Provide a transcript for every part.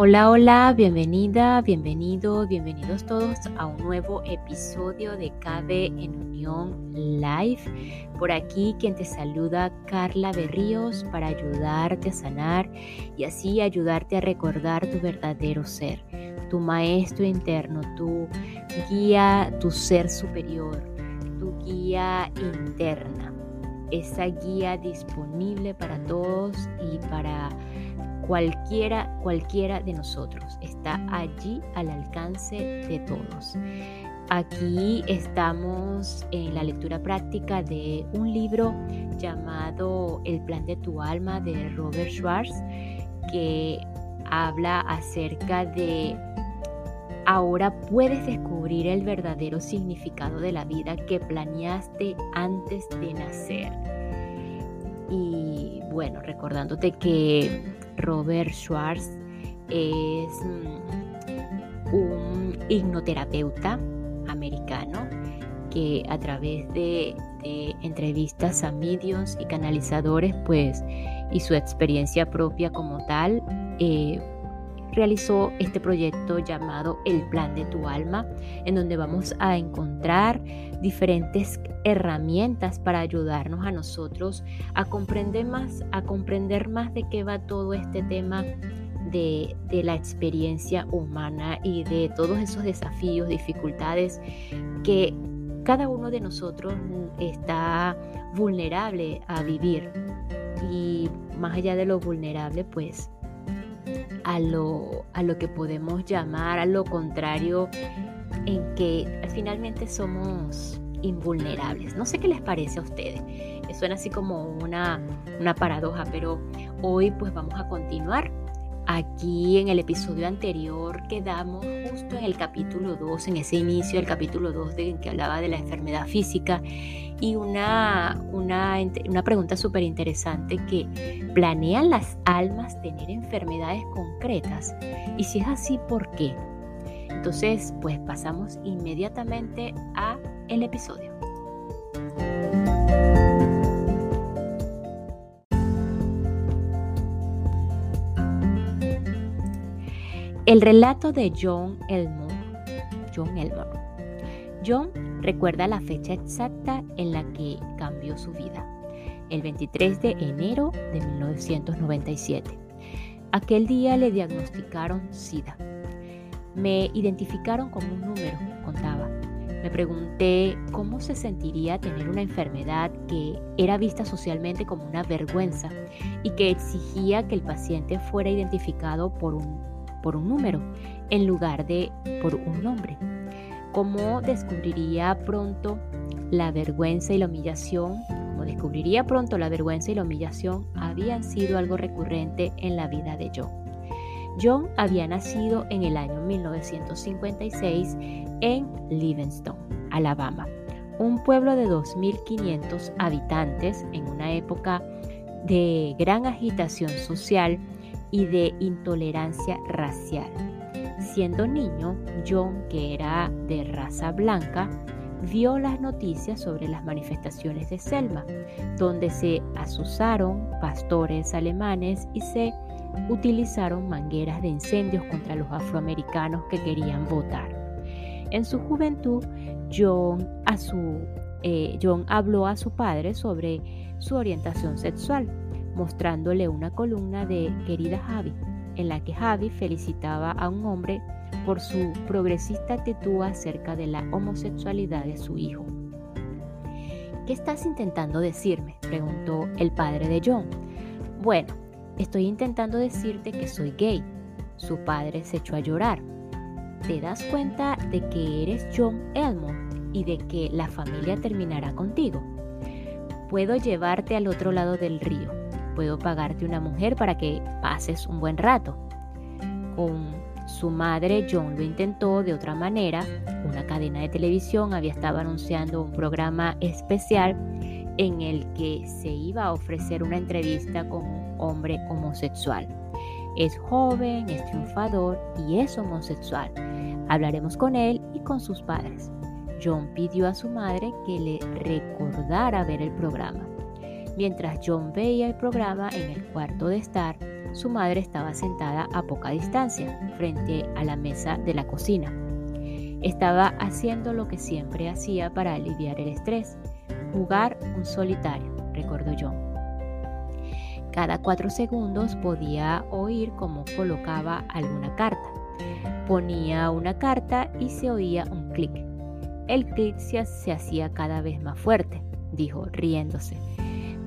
Hola, hola, bienvenida, bienvenido, bienvenidos todos a un nuevo episodio de Cabe en Unión Live. Por aquí quien te saluda Carla Berríos para ayudarte a sanar y así ayudarte a recordar tu verdadero ser, tu maestro interno, tu guía, tu ser superior, tu guía interna, esa guía disponible para todos y para cualquiera, cualquiera de nosotros. Está allí al alcance de todos. Aquí estamos en la lectura práctica de un libro llamado El plan de tu alma de Robert Schwartz, que habla acerca de ahora puedes descubrir el verdadero significado de la vida que planeaste antes de nacer. Y bueno, recordándote que Robert Schwartz es mm, un hipnoterapeuta americano que a través de, entrevistas a medios y canalizadores, pues, y su experiencia propia como tal, eh, realizó este proyecto llamado El Plan de tu Alma, en donde vamos a encontrar diferentes herramientas para ayudarnos a nosotros a comprender más, a comprender más de qué va todo este tema de, de, la experiencia humana y de todos esos desafíos, dificultades que cada uno de nosotros está vulnerable a vivir. Y más allá de lo vulnerable, pues a lo, a lo que podemos llamar a lo contrario en que finalmente somos invulnerables. No sé qué les parece a ustedes. Suena así como una, una paradoja, pero hoy pues vamos a continuar. Aquí en el episodio anterior quedamos justo en el capítulo 2, en ese inicio del capítulo 2 de, en que hablaba de la enfermedad física y una, una, una pregunta súper interesante que ¿planean las almas tener enfermedades concretas? Y si es así, ¿por qué? Entonces, pues pasamos inmediatamente a el episodio. El relato de John Elmore. John Elmore. John recuerda la fecha exacta en la que cambió su vida, el 23 de enero de 1997. Aquel día le diagnosticaron SIDA me identificaron como un número, contaba. Me pregunté cómo se sentiría tener una enfermedad que era vista socialmente como una vergüenza y que exigía que el paciente fuera identificado por un, por un número en lugar de por un nombre. ¿Cómo descubriría pronto la vergüenza y la humillación? Como descubriría pronto la vergüenza y la humillación habían sido algo recurrente en la vida de John. John había nacido en el año 1956 en Livingston, Alabama, un pueblo de 2.500 habitantes en una época de gran agitación social y de intolerancia racial. Siendo niño, John, que era de raza blanca, vio las noticias sobre las manifestaciones de Selma, donde se asusaron pastores alemanes y se utilizaron mangueras de incendios contra los afroamericanos que querían votar. En su juventud, John, eh, John habló a su padre sobre su orientación sexual, mostrándole una columna de Querida Javi, en la que Javi felicitaba a un hombre por su progresista actitud acerca de la homosexualidad de su hijo. ¿Qué estás intentando decirme? preguntó el padre de John. Bueno, Estoy intentando decirte que soy gay. Su padre se echó a llorar. ¿Te das cuenta de que eres John Elmore y de que la familia terminará contigo? Puedo llevarte al otro lado del río. Puedo pagarte una mujer para que pases un buen rato. Con su madre, John lo intentó de otra manera. Una cadena de televisión había estado anunciando un programa especial en el que se iba a ofrecer una entrevista con un hombre homosexual. Es joven, es triunfador y es homosexual. Hablaremos con él y con sus padres. John pidió a su madre que le recordara ver el programa. Mientras John veía el programa en el cuarto de estar, su madre estaba sentada a poca distancia, frente a la mesa de la cocina. Estaba haciendo lo que siempre hacía para aliviar el estrés, jugar un solitario, recordó John. Cada cuatro segundos podía oír cómo colocaba alguna carta. Ponía una carta y se oía un clic. El clic se, se hacía cada vez más fuerte, dijo, riéndose.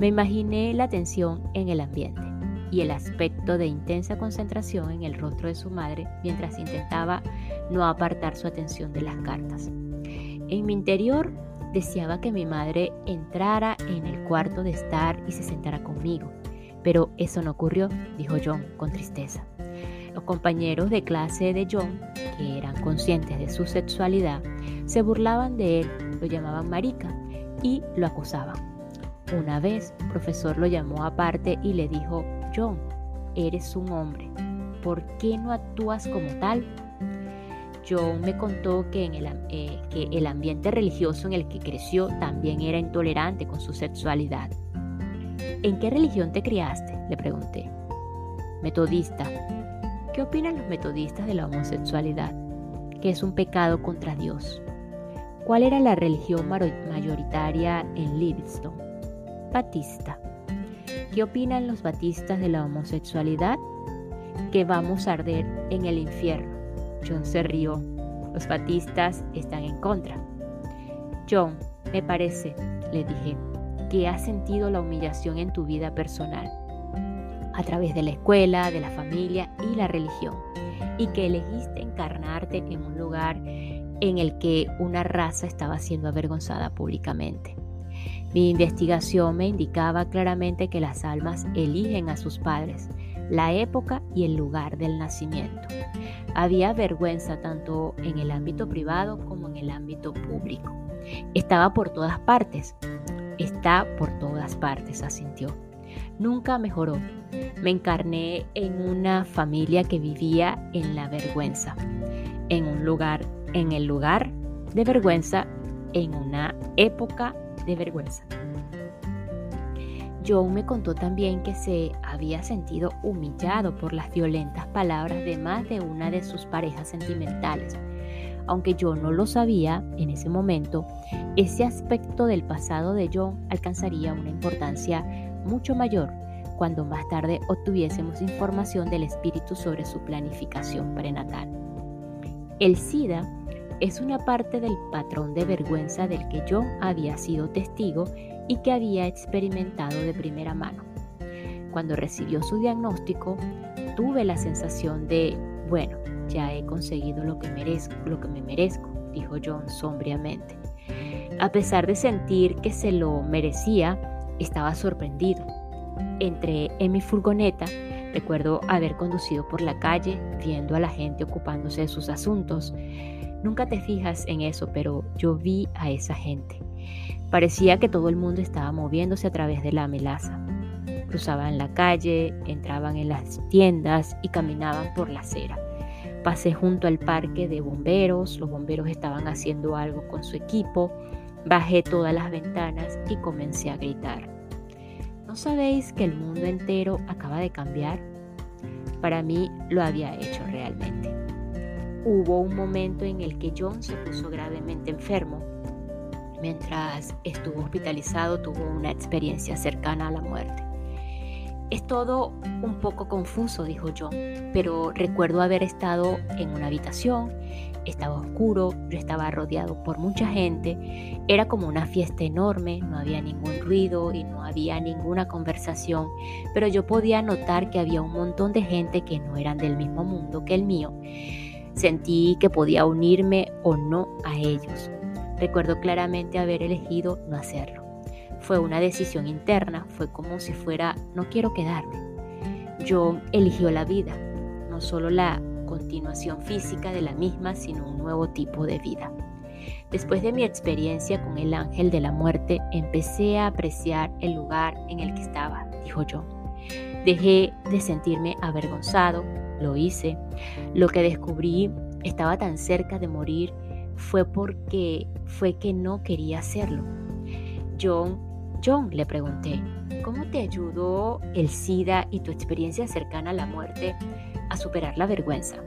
Me imaginé la tensión en el ambiente y el aspecto de intensa concentración en el rostro de su madre mientras intentaba no apartar su atención de las cartas. En mi interior deseaba que mi madre entrara en el cuarto de estar y se sentara conmigo, pero eso no ocurrió, dijo John con tristeza. Los compañeros de clase de John, que eran conscientes de su sexualidad, se burlaban de él, lo llamaban marica y lo acusaban. Una vez, el profesor lo llamó aparte y le dijo, John, eres un hombre, ¿por qué no actúas como tal? John me contó que, el, eh, el ambiente religioso en el que creció también era intolerante con su sexualidad. ¿En qué religión te criaste? le pregunté. Metodista. ¿Qué opinan los metodistas de la homosexualidad? Que es un pecado contra Dios. ¿Cuál era la religión mayoritaria en Livingston? Batista. ¿Qué opinan los batistas de la homosexualidad? Que vamos a arder en el infierno. John se rió. Los batistas están en contra. John, me parece, le dije, que has sentido la humillación en tu vida personal, a través de la escuela, de la familia y la religión, y que elegiste encarnarte en un lugar en el que una raza estaba siendo avergonzada públicamente. Mi investigación me indicaba claramente que las almas eligen a sus padres, la época y el lugar del nacimiento. Había vergüenza tanto en el ámbito privado como en el ámbito público. Estaba por todas partes. Está por todas partes, asintió. Nunca mejoró. Me encarné en una familia que vivía en la vergüenza, en un lugar, en el lugar de vergüenza, en una época de vergüenza. John me contó también que se había sentido humillado por las violentas palabras de más de una de sus parejas sentimentales. Aunque yo no lo sabía en ese momento, ese aspecto del pasado de John alcanzaría una importancia mucho mayor cuando más tarde obtuviésemos información del espíritu sobre su planificación prenatal. El SIDA es una parte del patrón de vergüenza del que yo había sido testigo y que había experimentado de primera mano. Cuando recibió su diagnóstico, tuve la sensación de, bueno, ya he conseguido lo que merezco, lo que me merezco, dijo John sombríamente. A pesar de sentir que se lo merecía, estaba sorprendido. Entré en mi furgoneta Recuerdo haber conducido por la calle viendo a la gente ocupándose de sus asuntos. Nunca te fijas en eso, pero yo vi a esa gente. Parecía que todo el mundo estaba moviéndose a través de la melaza. Cruzaban la calle, entraban en las tiendas y caminaban por la acera. Pasé junto al parque de bomberos, los bomberos estaban haciendo algo con su equipo, bajé todas las ventanas y comencé a gritar. ¿No sabéis que el mundo entero acaba de cambiar? Para mí lo había hecho realmente. Hubo un momento en el que John se puso gravemente enfermo. Mientras estuvo hospitalizado tuvo una experiencia cercana a la muerte. Es todo un poco confuso, dijo John, pero recuerdo haber estado en una habitación, estaba oscuro, yo estaba rodeado por mucha gente, era como una fiesta enorme, no había ningún ruido y no había ninguna conversación, pero yo podía notar que había un montón de gente que no eran del mismo mundo que el mío Sentí que podía unirme o no a ellos. Recuerdo claramente haber elegido no hacerlo. Fue una decisión interna, fue como si fuera no quiero quedarme. Yo eligió la vida, no solo la continuación física de la misma, sino un nuevo tipo de vida. Después de mi experiencia con el ángel de la muerte, empecé a apreciar el lugar en el que estaba, dijo yo. Dejé de sentirme avergonzado, lo hice. Lo que descubrí estaba tan cerca de morir fue porque fue que no quería hacerlo. John, John, le pregunté, ¿cómo te ayudó el SIDA y tu experiencia cercana a la muerte a superar la vergüenza?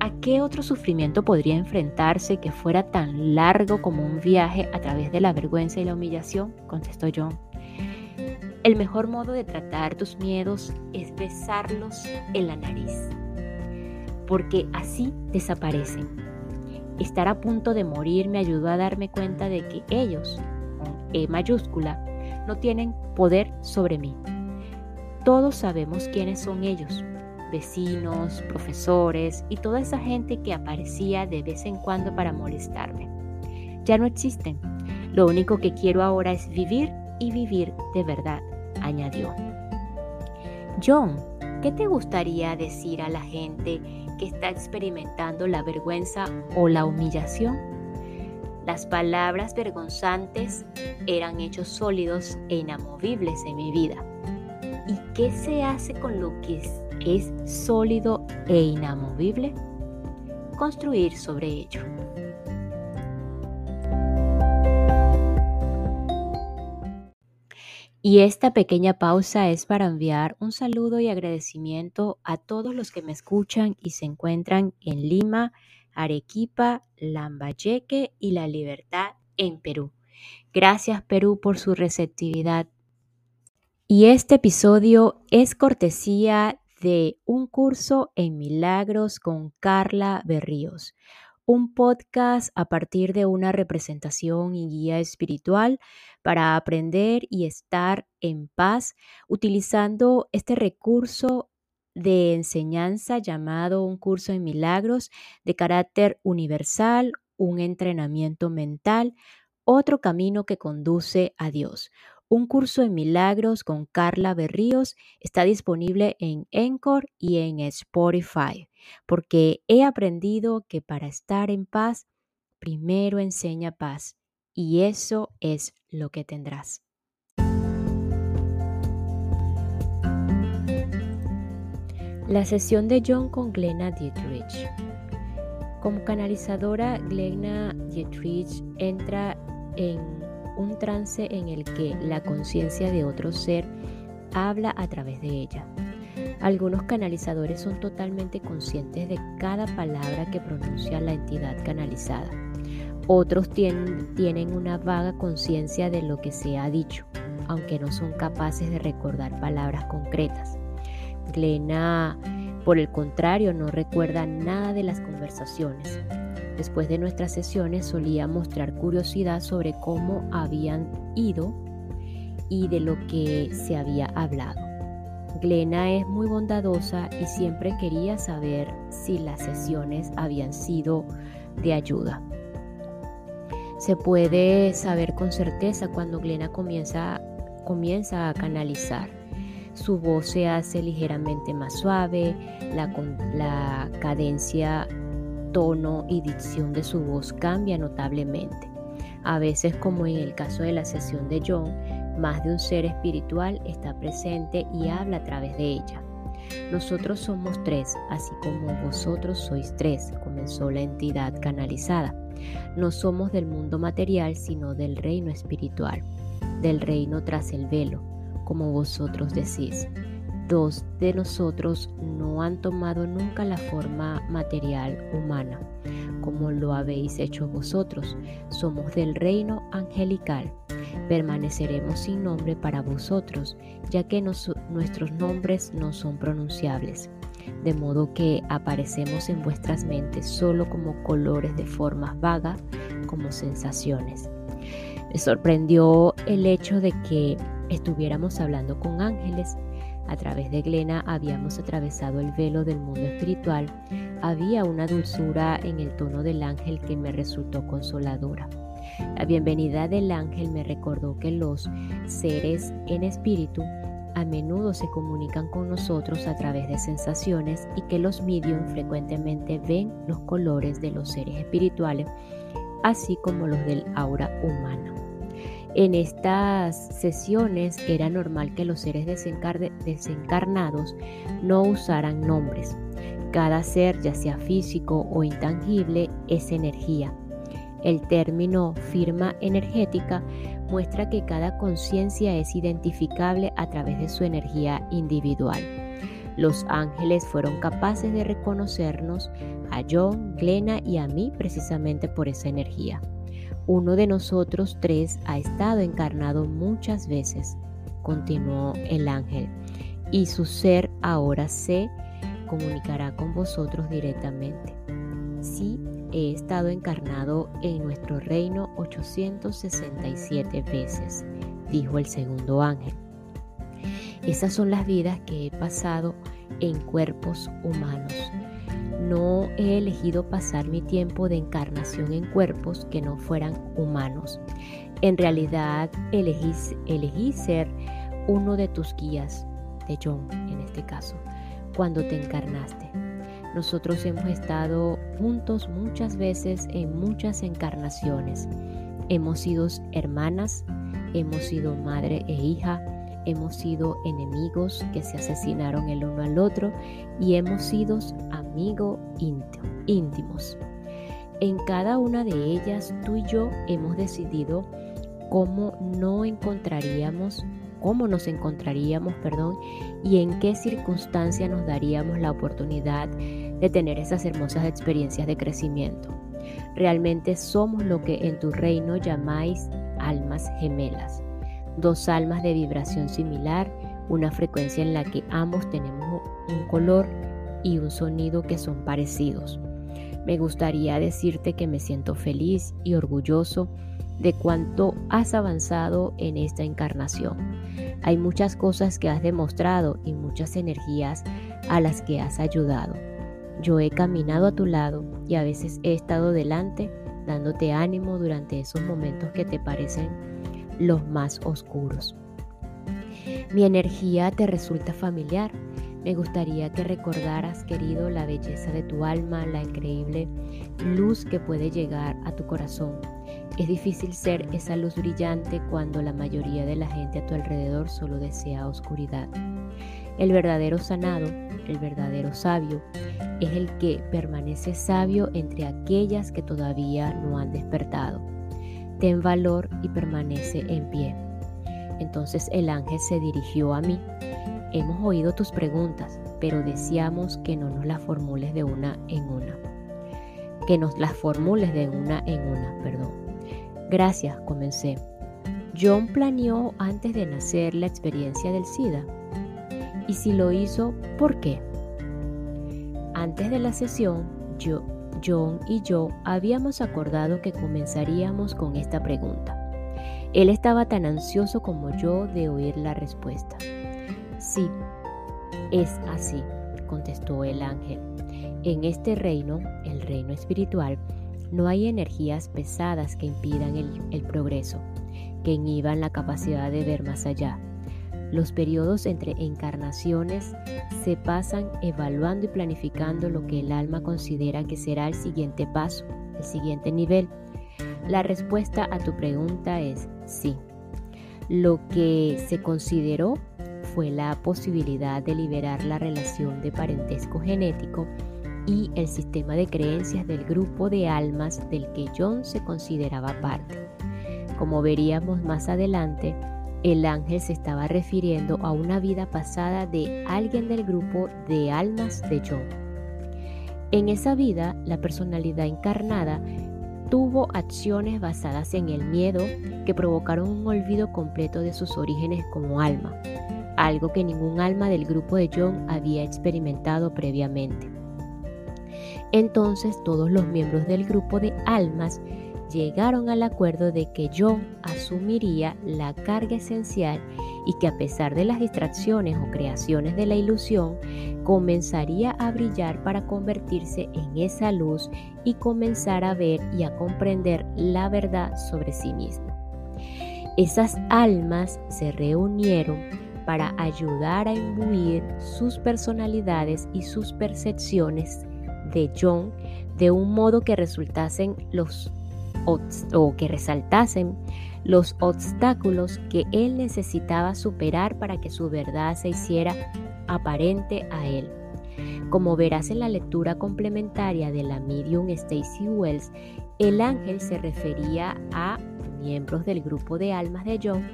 ¿A qué otro sufrimiento podría enfrentarse que fuera tan largo como un viaje a través de la vergüenza y la humillación? Contestó John. El mejor modo de tratar tus miedos es besarlos en la nariz, porque así desaparecen. Estar a punto de morir me ayudó a darme cuenta de que ellos, con E mayúscula, no tienen poder sobre mí. Todos sabemos quiénes son ellos, vecinos, profesores y toda esa gente que aparecía de vez en cuando para molestarme. Ya no existen. Lo único que quiero ahora es vivir y vivir de verdad, añadió. John, ¿qué te gustaría decir a la gente que está experimentando la vergüenza o la humillación? Las palabras vergonzantes eran hechos sólidos e inamovibles en mi vida. ¿Y qué se hace con lo que es, sólido e inamovible? Construir sobre ello. Y esta pequeña pausa es para enviar un saludo y agradecimiento a todos los que me escuchan y se encuentran en Lima, Arequipa, Lambayeque y La Libertad en Perú. Gracias Perú por su receptividad. Y este episodio es cortesía de un curso en milagros con Carla Berríos, un podcast a partir de una representación y guía espiritual para aprender y estar en paz utilizando este recurso de enseñanza llamado un curso en milagros de carácter universal, un entrenamiento mental, otro camino que conduce a Dios. Un curso en milagros con Carla Berríos está disponible en Encore y en Spotify, porque he aprendido que para estar en paz, primero enseña paz, y eso es lo que tendrás. La sesión de John con Glenna Dietrich. Como canalizadora, Glenna Dietrich entra en un trance en el que la conciencia de otro ser habla a través de ella. Algunos canalizadores son totalmente conscientes de cada palabra que pronuncia la entidad canalizada. Otros tienen, una vaga conciencia de lo que se ha dicho, aunque no son capaces de recordar palabras concretas. Glena, por el contrario, no recuerda nada de las conversaciones. Después de nuestras sesiones solía mostrar curiosidad sobre cómo habían ido y de lo que se había hablado. Glena es muy bondadosa y siempre quería saber si las sesiones habían sido de ayuda. Se puede saber con certeza cuando Glena comienza, comienza a canalizar su voz se hace ligeramente más suave, la, la cadencia, tono y dicción de su voz cambia notablemente. A veces, como en el caso de la sesión de John, más de un ser espiritual está presente y habla a través de ella. Nosotros somos tres, así como vosotros sois tres, comenzó la entidad canalizada. No somos del mundo material, sino del reino espiritual, del reino tras el velo, como vosotros decís. Dos de nosotros no han tomado nunca la forma material humana, como lo habéis hecho vosotros. Somos del reino angelical. Permaneceremos sin nombre para vosotros, ya que nuestros nombres no son pronunciables de modo que aparecemos en vuestras mentes solo como colores de formas vagas, como sensaciones. Me sorprendió el hecho de que estuviéramos hablando con ángeles. A través de Glena habíamos atravesado el velo del mundo espiritual. Había una dulzura en el tono del ángel que me resultó consoladora. La bienvenida del ángel me recordó que los seres en espíritu a menudo se comunican con nosotros a través de sensaciones y que los medium frecuentemente ven los colores de los seres espirituales, así como los del aura humana. En estas sesiones era normal que los seres desencarnados no usaran nombres. Cada ser, ya sea físico o intangible, es energía. El término firma energética muestra que cada conciencia es identificable a través de su energía individual. Los ángeles fueron capaces de reconocernos a John, Glena y a mí precisamente por esa energía. Uno de nosotros tres ha estado encarnado muchas veces, continuó el ángel, y su ser ahora se comunicará con vosotros directamente. Sí, he estado encarnado en nuestro reino 867 veces, dijo el segundo ángel. Esas son las vidas que he pasado en cuerpos humanos. No he elegido pasar mi tiempo de encarnación en cuerpos que no fueran humanos. En realidad elegí, elegí ser uno de tus guías, de John en este caso, cuando te encarnaste. Nosotros hemos estado juntos muchas veces en muchas encarnaciones. Hemos sido hermanas, hemos sido madre e hija, hemos sido enemigos que se asesinaron el uno al otro y hemos sido amigos íntimos. En cada una de ellas tú y yo hemos decidido cómo no encontraríamos cómo nos encontraríamos, perdón, y en qué circunstancia nos daríamos la oportunidad de tener esas hermosas experiencias de crecimiento. Realmente somos lo que en tu reino llamáis almas gemelas, dos almas de vibración similar, una frecuencia en la que ambos tenemos un color y un sonido que son parecidos. Me gustaría decirte que me siento feliz y orgulloso de cuánto has avanzado en esta encarnación. Hay muchas cosas que has demostrado y muchas energías a las que has ayudado. Yo he caminado a tu lado y a veces he estado delante dándote ánimo durante esos momentos que te parecen los más oscuros. Mi energía te resulta familiar. Me gustaría que recordaras, querido, la belleza de tu alma, la increíble luz que puede llegar a tu corazón es difícil ser esa luz brillante cuando la mayoría de la gente a tu alrededor solo desea oscuridad. El verdadero sanado, el verdadero sabio, es el que permanece sabio entre aquellas que todavía no han despertado. Ten valor y permanece en pie. Entonces el ángel se dirigió a mí. Hemos oído tus preguntas, pero deseamos que no nos las formules de una en una. Que nos las formules de una en una, perdón. Gracias, comencé. John planeó antes de nacer la experiencia del SIDA. Y si lo hizo, ¿por qué? Antes de la sesión, yo, John y yo habíamos acordado que comenzaríamos con esta pregunta. Él estaba tan ansioso como yo de oír la respuesta. Sí, es así, contestó el ángel. En este reino, el reino espiritual, no hay energías pesadas que impidan el, progreso, que inhiban la capacidad de ver más allá. Los periodos entre encarnaciones se pasan evaluando y planificando lo que el alma considera que será el siguiente paso, el siguiente nivel. La respuesta a tu pregunta es sí. Lo que se consideró fue la posibilidad de liberar la relación de parentesco genético y el sistema de creencias del grupo de almas del que John se consideraba parte. Como veríamos más adelante, el ángel se estaba refiriendo a una vida pasada de alguien del grupo de almas de John. En esa vida, la personalidad encarnada tuvo acciones basadas en el miedo que provocaron un olvido completo de sus orígenes como alma, algo que ningún alma del grupo de John había experimentado previamente. Entonces todos los miembros del grupo de almas llegaron al acuerdo de que John asumiría la carga esencial y que a pesar de las distracciones o creaciones de la ilusión, comenzaría a brillar para convertirse en esa luz y comenzar a ver y a comprender la verdad sobre sí mismo. Esas almas se reunieron para ayudar a imbuir sus personalidades y sus percepciones de John de un modo que resultasen los o que resaltasen los obstáculos que él necesitaba superar para que su verdad se hiciera aparente a él. Como verás en la lectura complementaria de la medium Stacy Wells, El ángel se refería a miembros del grupo de almas de John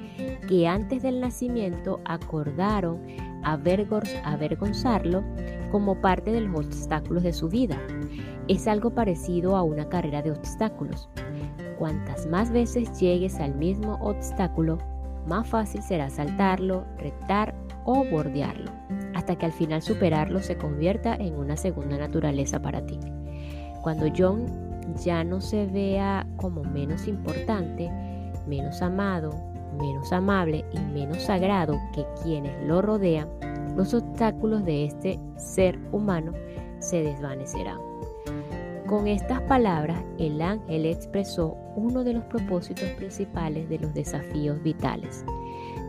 que antes del nacimiento acordaron avergonzarlo como parte de los obstáculos de su vida. Es algo parecido a una carrera de obstáculos. Cuantas más veces llegues al mismo obstáculo, más fácil será saltarlo, retar o bordearlo, hasta que al final superarlo se convierta en una segunda naturaleza para ti. Cuando John ya no se vea como menos importante, menos amado, menos amable y menos sagrado que quienes lo rodean, los obstáculos de este ser humano se desvanecerán. Con estas palabras, el ángel expresó uno de los propósitos principales de los desafíos vitales,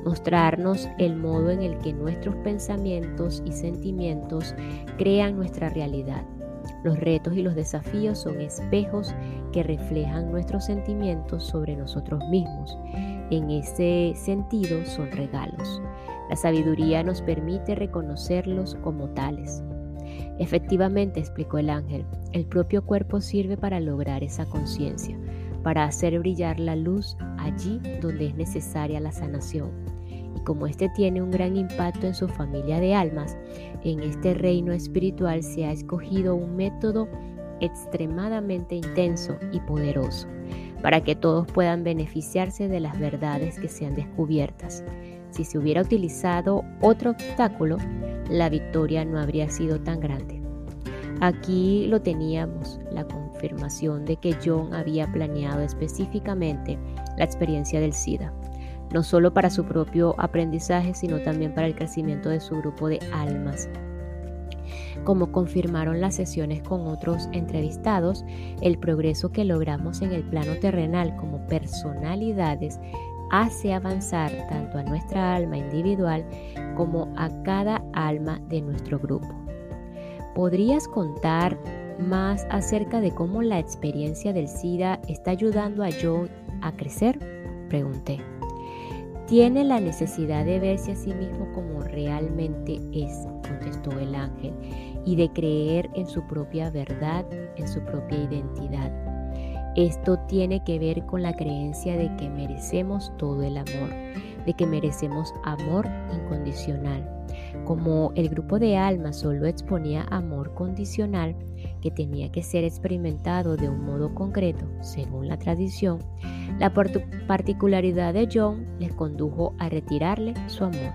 mostrarnos el modo en el que nuestros pensamientos y sentimientos crean nuestra realidad. Los retos y los desafíos son espejos que reflejan nuestros sentimientos sobre nosotros mismos. En ese sentido son regalos. La sabiduría nos permite reconocerlos como tales. Efectivamente, explicó el ángel, el propio cuerpo sirve para lograr esa conciencia, para hacer brillar la luz allí donde es necesaria la sanación. Y como este tiene un gran impacto en su familia de almas, en este reino espiritual se ha escogido un método extremadamente intenso y poderoso, para que todos puedan beneficiarse de las verdades que sean descubiertas. Si se hubiera utilizado otro obstáculo, la victoria no habría sido tan grande. Aquí lo teníamos, la confirmación de que John había planeado específicamente la experiencia del SIDA, no solo para su propio aprendizaje, sino también para el crecimiento de su grupo de almas. Como confirmaron las sesiones con otros entrevistados, el progreso que logramos en el plano terrenal como personalidades hace avanzar tanto a nuestra alma individual como a cada alma de nuestro grupo. ¿Podrías contar más acerca de cómo la experiencia del SIDA está ayudando a John a crecer? Pregunté. Tiene la necesidad de verse a sí mismo como realmente es, contestó el ángel, y de creer en su propia verdad, en su propia identidad. Esto tiene que ver con la creencia de que merecemos todo el amor, de que merecemos amor incondicional. Como el grupo de almas solo exponía amor condicional, que tenía que ser experimentado de un modo concreto, según la tradición, la particularidad de John les condujo a retirarle su amor.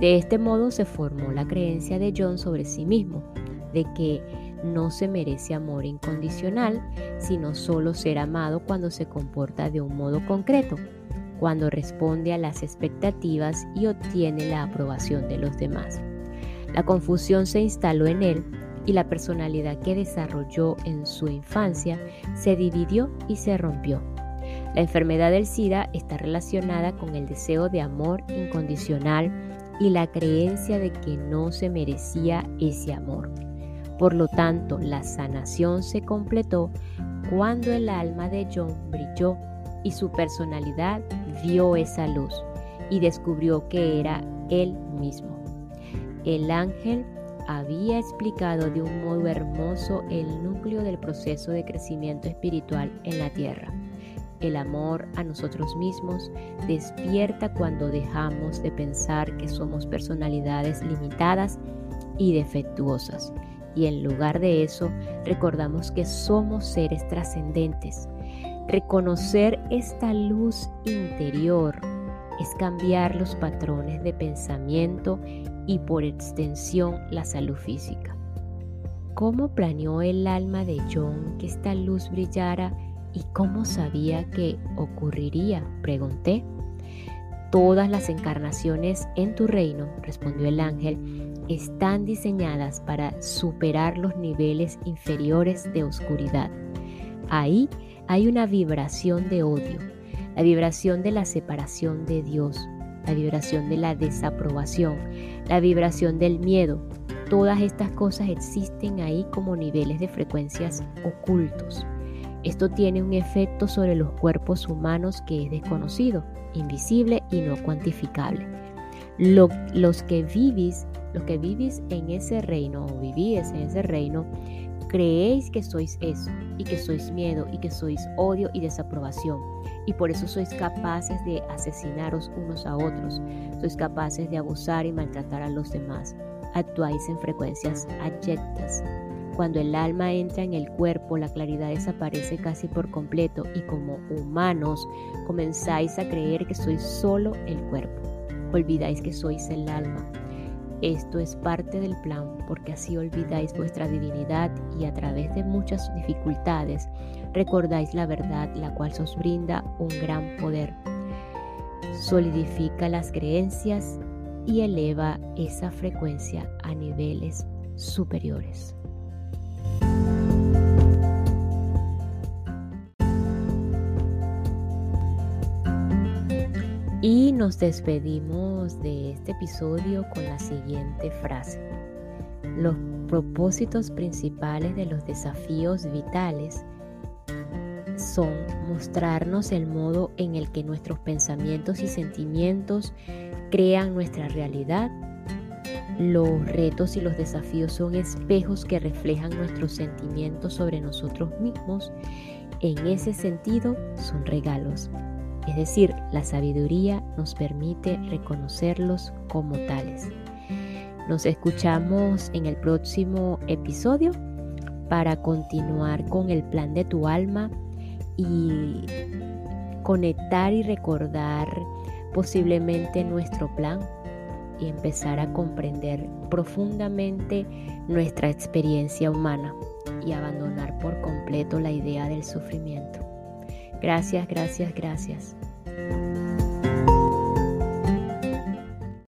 De este modo se formó la creencia de John sobre sí mismo, de que no se merece amor incondicional, sino solo ser amado cuando se comporta de un modo concreto, cuando responde a las expectativas y obtiene la aprobación de los demás. La confusión se instaló en él y la personalidad que desarrolló en su infancia se dividió y se rompió. La enfermedad del SIDA está relacionada con el deseo de amor incondicional y la creencia de que no se merecía ese amor. Por lo tanto, la sanación se completó cuando el alma de John brilló y su personalidad vio esa luz y descubrió que era él mismo. El ángel había explicado de un modo hermoso el núcleo del proceso de crecimiento espiritual en la tierra. El amor a nosotros mismos despierta cuando dejamos de pensar que somos personalidades limitadas y defectuosas y en lugar de eso recordamos que somos seres trascendentes. Reconocer esta luz interior es cambiar los patrones de pensamiento y por extensión la salud física. ¿Cómo planeó el alma de John que esta luz brillara y cómo sabía que ocurriría? Pregunté. Todas las encarnaciones en tu reino, respondió el ángel, están diseñadas para superar los niveles inferiores de oscuridad. Ahí hay una vibración de odio, la vibración de la separación de Dios, la vibración de la desaprobación, la vibración del miedo. Todas estas cosas existen ahí como niveles de frecuencias ocultos. Esto tiene un efecto sobre los cuerpos humanos que es desconocido, invisible y no cuantificable. los que vivís los que vivís en ese reino o vivís en ese reino, creéis que sois eso, y que sois miedo, y que sois odio y desaprobación, y por eso sois capaces de asesinaros unos a otros, sois capaces de abusar y maltratar a los demás, actuáis en frecuencias ayectas. Cuando el alma entra en el cuerpo, la claridad desaparece casi por completo y como humanos comenzáis a creer que sois solo el cuerpo. Olvidáis que sois el alma. Esto es parte del plan porque así olvidáis vuestra divinidad y a través de muchas dificultades recordáis la verdad la cual os brinda un gran poder. Solidifica las creencias y eleva esa frecuencia a niveles superiores. Y nos despedimos de este episodio con la siguiente frase. Los propósitos principales de los desafíos vitales son mostrarnos el modo en el que nuestros pensamientos y sentimientos crean nuestra realidad. Los retos y los desafíos son espejos que reflejan nuestros sentimientos sobre nosotros mismos. En ese sentido, son regalos es decir, la sabiduría nos permite reconocerlos como tales. Nos escuchamos en el próximo episodio para continuar con el plan de tu alma y conectar y recordar posiblemente nuestro plan y empezar a comprender profundamente nuestra experiencia humana y abandonar por completo la idea del sufrimiento. Gracias, gracias, gracias. Bye.